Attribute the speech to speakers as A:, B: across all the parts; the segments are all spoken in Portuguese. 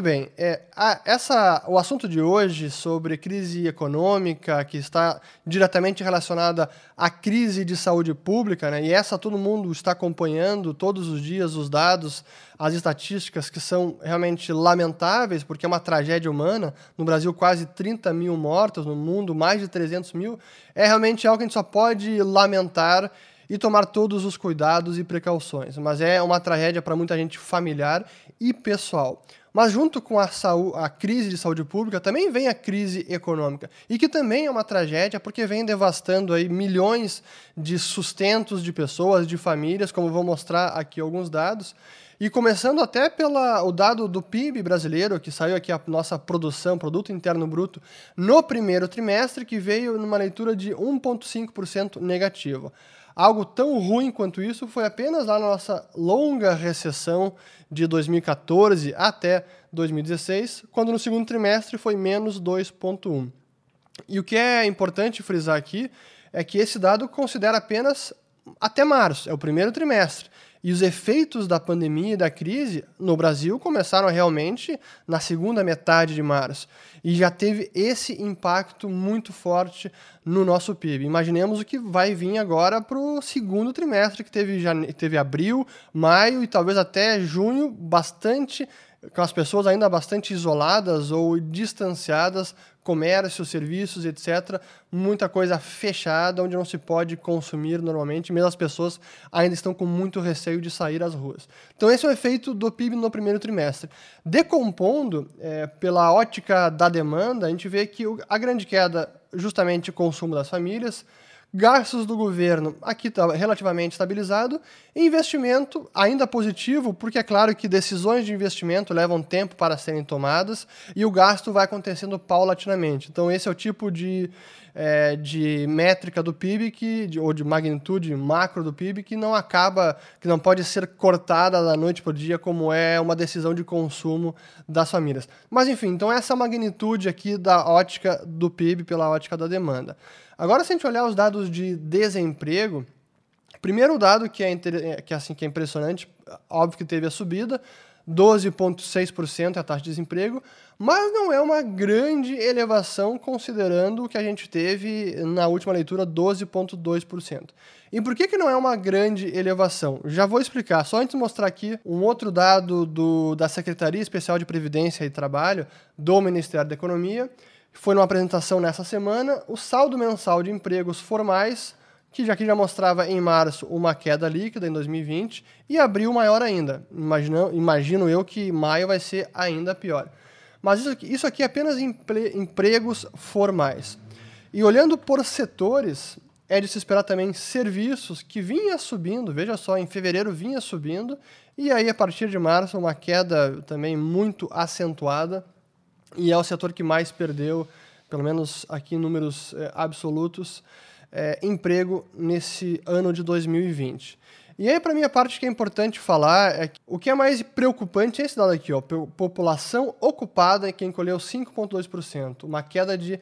A: Muito bem. É, a, essa, o assunto de hoje sobre crise econômica, que está diretamente relacionada à crise de saúde pública, né, e essa todo mundo está acompanhando todos os dias os dados, as estatísticas que são realmente lamentáveis, porque é uma tragédia humana. No Brasil, quase 30 mil mortos, no mundo, mais de 300 mil. É realmente algo que a gente só pode lamentar e tomar todos os cuidados e precauções. Mas é uma tragédia para muita gente familiar e pessoal. Mas junto com a, saúde, a crise de saúde pública também vem a crise econômica e que também é uma tragédia porque vem devastando aí milhões de sustentos de pessoas, de famílias, como vou mostrar aqui alguns dados. E começando até pelo dado do PIB brasileiro, que saiu aqui a nossa produção, produto interno bruto, no primeiro trimestre, que veio numa leitura de 1,5% negativo. Algo tão ruim quanto isso foi apenas lá na nossa longa recessão de 2014 até 2016, quando no segundo trimestre foi menos 2,1. E o que é importante frisar aqui é que esse dado considera apenas até março, é o primeiro trimestre. E os efeitos da pandemia e da crise no Brasil começaram realmente na segunda metade de março. E já teve esse impacto muito forte no nosso PIB. Imaginemos o que vai vir agora para o segundo trimestre, que teve, jane... teve abril, maio e talvez até junho, bastante com as pessoas ainda bastante isoladas ou distanciadas, comércio, serviços, etc. Muita coisa fechada, onde não se pode consumir normalmente, mesmo as pessoas ainda estão com muito receio de sair às ruas. Então, esse é o efeito do PIB no primeiro trimestre. Decompondo, é, pela ótica da demanda, a gente vê que a grande queda, justamente o consumo das famílias, Gastos do governo, aqui está relativamente estabilizado. Investimento ainda positivo, porque é claro que decisões de investimento levam tempo para serem tomadas e o gasto vai acontecendo paulatinamente. Então, esse é o tipo de, é, de métrica do PIB, que, de, ou de magnitude macro do PIB, que não acaba, que não pode ser cortada da noite para o dia, como é uma decisão de consumo das famílias. Mas, enfim, então essa magnitude aqui da ótica do PIB pela ótica da demanda. Agora, se a gente olhar os dados de desemprego, primeiro dado que é, que assim, que é impressionante, óbvio que teve a subida, 12,6% é a taxa de desemprego, mas não é uma grande elevação considerando o que a gente teve na última leitura, 12,2%. E por que, que não é uma grande elevação? Já vou explicar, só antes de mostrar aqui um outro dado do, da Secretaria Especial de Previdência e Trabalho do Ministério da Economia, foi numa apresentação nessa semana, o saldo mensal de empregos formais, que já que já mostrava em março uma queda líquida em 2020, e abril maior ainda. Imagino, imagino eu que maio vai ser ainda pior. Mas isso aqui, isso aqui é apenas empregos formais. E olhando por setores, é de se esperar também serviços que vinha subindo, veja só, em fevereiro vinha subindo, e aí a partir de março uma queda também muito acentuada, e é o setor que mais perdeu, pelo menos aqui em números é, absolutos, é, emprego nesse ano de 2020. E aí, para mim, a parte que é importante falar é que o que é mais preocupante é esse dado aqui, ó, população ocupada, que encolheu 5,2%, uma queda de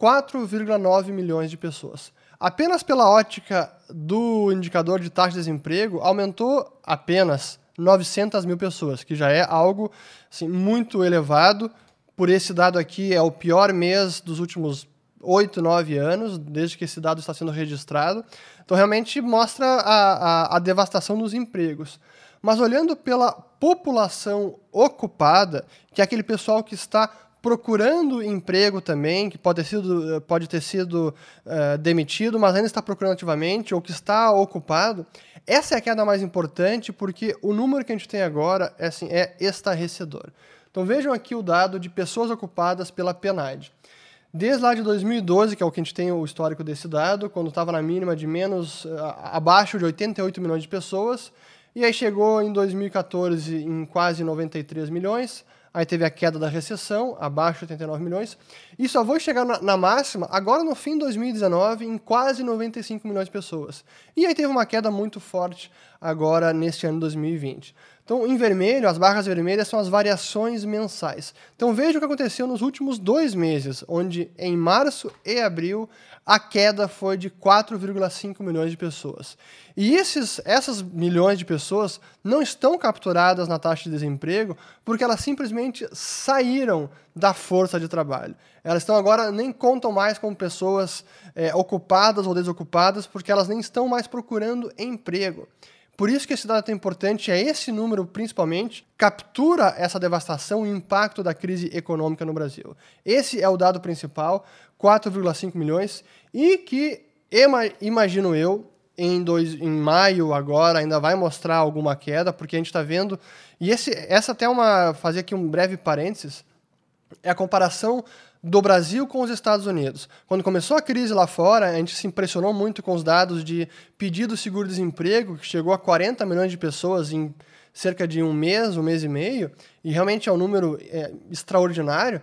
A: 4,9 milhões de pessoas. Apenas pela ótica do indicador de taxa de desemprego, aumentou apenas 900 mil pessoas, que já é algo assim, muito elevado por esse dado aqui, é o pior mês dos últimos oito, nove anos, desde que esse dado está sendo registrado. Então, realmente mostra a, a, a devastação dos empregos. Mas olhando pela população ocupada, que é aquele pessoal que está procurando emprego também, que pode ter sido, pode ter sido uh, demitido, mas ainda está procurando ativamente, ou que está ocupado, essa é a queda mais importante, porque o número que a gente tem agora é, assim, é estarrecedor. Então vejam aqui o dado de pessoas ocupadas pela PNAD. Desde lá de 2012, que é o que a gente tem o histórico desse dado, quando estava na mínima de menos, abaixo de 88 milhões de pessoas, e aí chegou em 2014 em quase 93 milhões, aí teve a queda da recessão, abaixo de 89 milhões, e só vou chegar na, na, máxima agora no fim de 2019 em quase 95 milhões de pessoas. E aí teve uma queda muito forte agora neste ano de 2020. Então, em vermelho, as barras vermelhas são as variações mensais. Então, veja o que aconteceu nos últimos dois meses, onde em março e abril a queda foi de 4,5 milhões de pessoas. E esses, essas milhões de pessoas não estão capturadas na taxa de desemprego porque elas simplesmente saíram da força de trabalho. Elas estão agora, nem contam mais como pessoas é, ocupadas ou desocupadas porque elas nem estão mais procurando emprego. Por isso que esse dado é importante, é esse número principalmente, captura essa devastação e impacto da crise econômica no Brasil. Esse é o dado principal, 4,5 milhões, e que, imagino eu, em, dois, em maio agora ainda vai mostrar alguma queda, porque a gente está vendo. E esse, essa até uma. fazer aqui um breve parênteses. É a comparação do Brasil com os Estados Unidos. Quando começou a crise lá fora, a gente se impressionou muito com os dados de pedido seguro-desemprego, que chegou a 40 milhões de pessoas em cerca de um mês, um mês e meio, e realmente é um número é, extraordinário.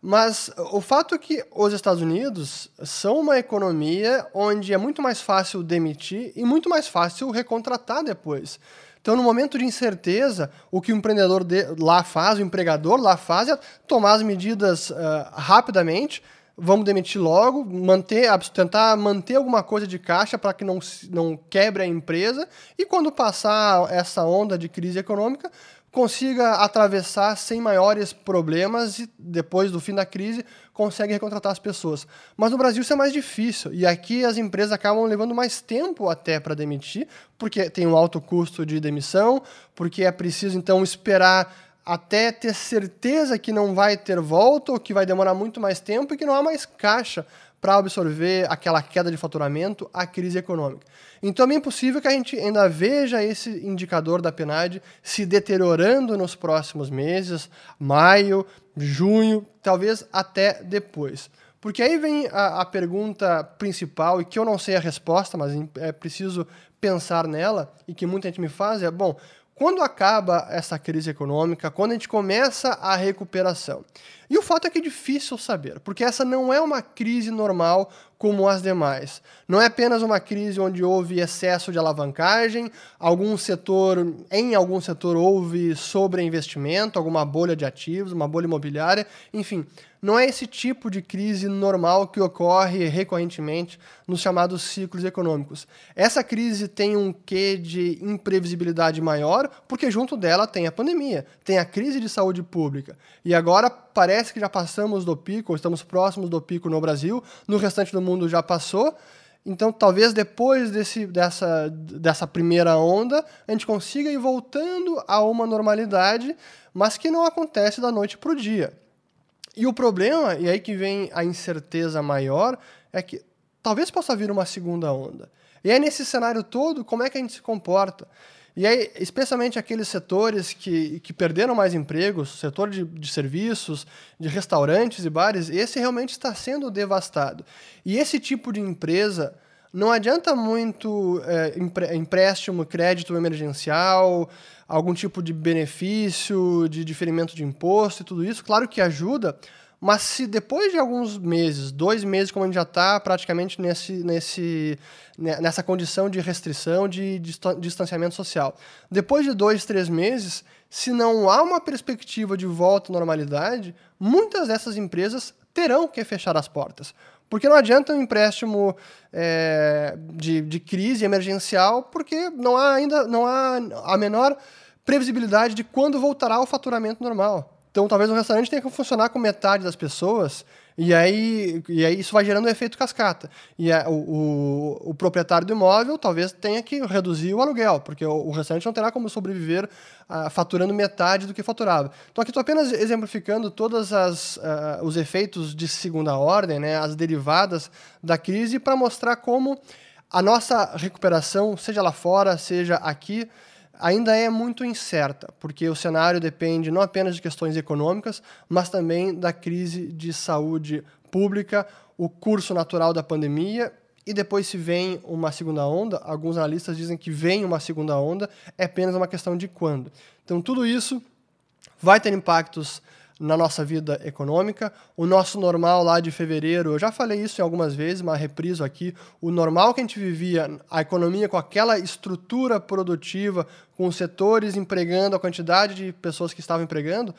A: Mas o fato é que os Estados Unidos são uma economia onde é muito mais fácil demitir e muito mais fácil recontratar depois. Então, no momento de incerteza, o que o empreendedor lá faz, o empregador lá faz, é tomar as medidas uh, rapidamente. Vamos demitir logo, manter, tentar manter alguma coisa de caixa para que não, não quebre a empresa. E quando passar essa onda de crise econômica, consiga atravessar sem maiores problemas e depois do fim da crise consegue recontratar as pessoas. Mas no Brasil isso é mais difícil e aqui as empresas acabam levando mais tempo até para demitir, porque tem um alto custo de demissão, porque é preciso então esperar até ter certeza que não vai ter volta ou que vai demorar muito mais tempo e que não há mais caixa para absorver aquela queda de faturamento, a crise econômica. Então é bem possível que a gente ainda veja esse indicador da PNAD se deteriorando nos próximos meses, maio, junho, talvez até depois. Porque aí vem a, a pergunta principal, e que eu não sei a resposta, mas é preciso pensar nela, e que muita gente me faz, é, bom, quando acaba essa crise econômica, quando a gente começa a recuperação. E o fato é que é difícil saber, porque essa não é uma crise normal como as demais. Não é apenas uma crise onde houve excesso de alavancagem, algum setor, em algum setor houve sobreinvestimento, alguma bolha de ativos, uma bolha imobiliária, enfim, não é esse tipo de crise normal que ocorre recorrentemente nos chamados ciclos econômicos. Essa crise tem um quê de imprevisibilidade maior, porque junto dela tem a pandemia, tem a crise de saúde pública. E agora parece que já passamos do pico, ou estamos próximos do pico no Brasil, no restante do mundo já passou. Então, talvez depois desse, dessa, dessa primeira onda, a gente consiga ir voltando a uma normalidade, mas que não acontece da noite para o dia. E o problema, e aí que vem a incerteza maior, é que talvez possa vir uma segunda onda. E aí, nesse cenário todo, como é que a gente se comporta? E aí, especialmente aqueles setores que, que perderam mais empregos, setor de, de serviços, de restaurantes e bares, esse realmente está sendo devastado. E esse tipo de empresa não adianta muito é, empréstimo, crédito emergencial, algum tipo de benefício, de diferimento de imposto e tudo isso. Claro que ajuda, mas se depois de alguns meses, dois meses, como a gente já está praticamente nesse, nesse, nessa condição de restrição, de, de distanciamento social, depois de dois, três meses, se não há uma perspectiva de volta à normalidade, muitas dessas empresas terão que fechar as portas. Porque não adianta um empréstimo é, de, de crise emergencial, porque não há ainda não há a menor previsibilidade de quando voltará o faturamento normal. Então, talvez o restaurante tenha que funcionar com metade das pessoas, e aí, e aí isso vai gerando um efeito cascata. E a, o, o, o, proprietário do imóvel talvez tenha que reduzir o aluguel, porque o, o restaurante não terá como sobreviver uh, faturando metade do que faturava. Então, aqui estou apenas exemplificando todos uh, os efeitos de segunda ordem, né, as derivadas da crise, para mostrar como a nossa recuperação, seja lá fora, seja aqui, ainda é muito incerta, porque o cenário depende não apenas de questões econômicas, mas também da crise de saúde pública, o curso natural da pandemia e depois se vem uma segunda onda, alguns analistas dizem que vem uma segunda onda, é apenas uma questão de quando. Então tudo isso vai ter impactos na nossa vida econômica. O nosso normal lá de fevereiro, eu já falei isso em algumas vezes, mas repriso aqui. O normal que a gente vivia, a economia com aquela estrutura produtiva, com os setores empregando a quantidade de pessoas que estavam empregando,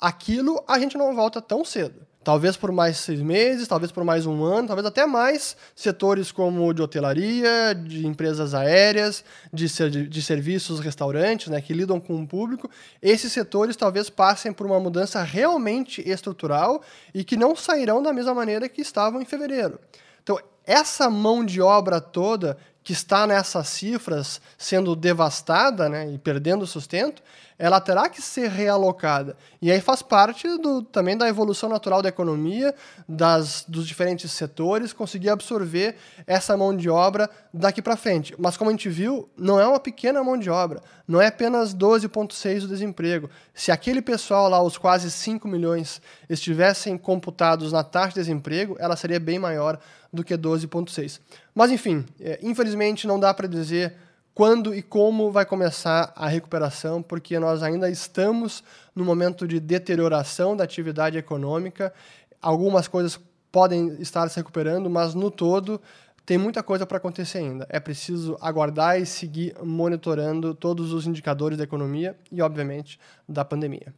A: aquilo a gente não volta tão cedo. Talvez por mais seis meses, talvez por mais um ano, talvez até mais setores como de hotelaria, de empresas aéreas, de, ser, de serviços, restaurantes, né, que lidam com o público. Esses setores talvez passem por uma mudança realmente estrutural e que não sairão da mesma maneira que estavam em fevereiro. Então, essa mão de obra toda que está nessas cifras sendo devastada né, e perdendo sustento, ela terá que ser realocada. E aí faz parte do, também da evolução natural da economia, das, dos diferentes setores, conseguir absorver essa mão de obra daqui para frente. Mas como a gente viu, não é uma pequena mão de obra, não é apenas 12,6% do desemprego. Se aquele pessoal lá, os quase 5 milhões, estivessem computados na taxa de desemprego, ela seria bem maior do que 12,6%. Mas enfim, é, infelizmente não dá para dizer quando e como vai começar a recuperação, porque nós ainda estamos no momento de deterioração da atividade econômica. Algumas coisas podem estar se recuperando, mas no todo tem muita coisa para acontecer ainda. É preciso aguardar e seguir monitorando todos os indicadores da economia e, obviamente, da pandemia.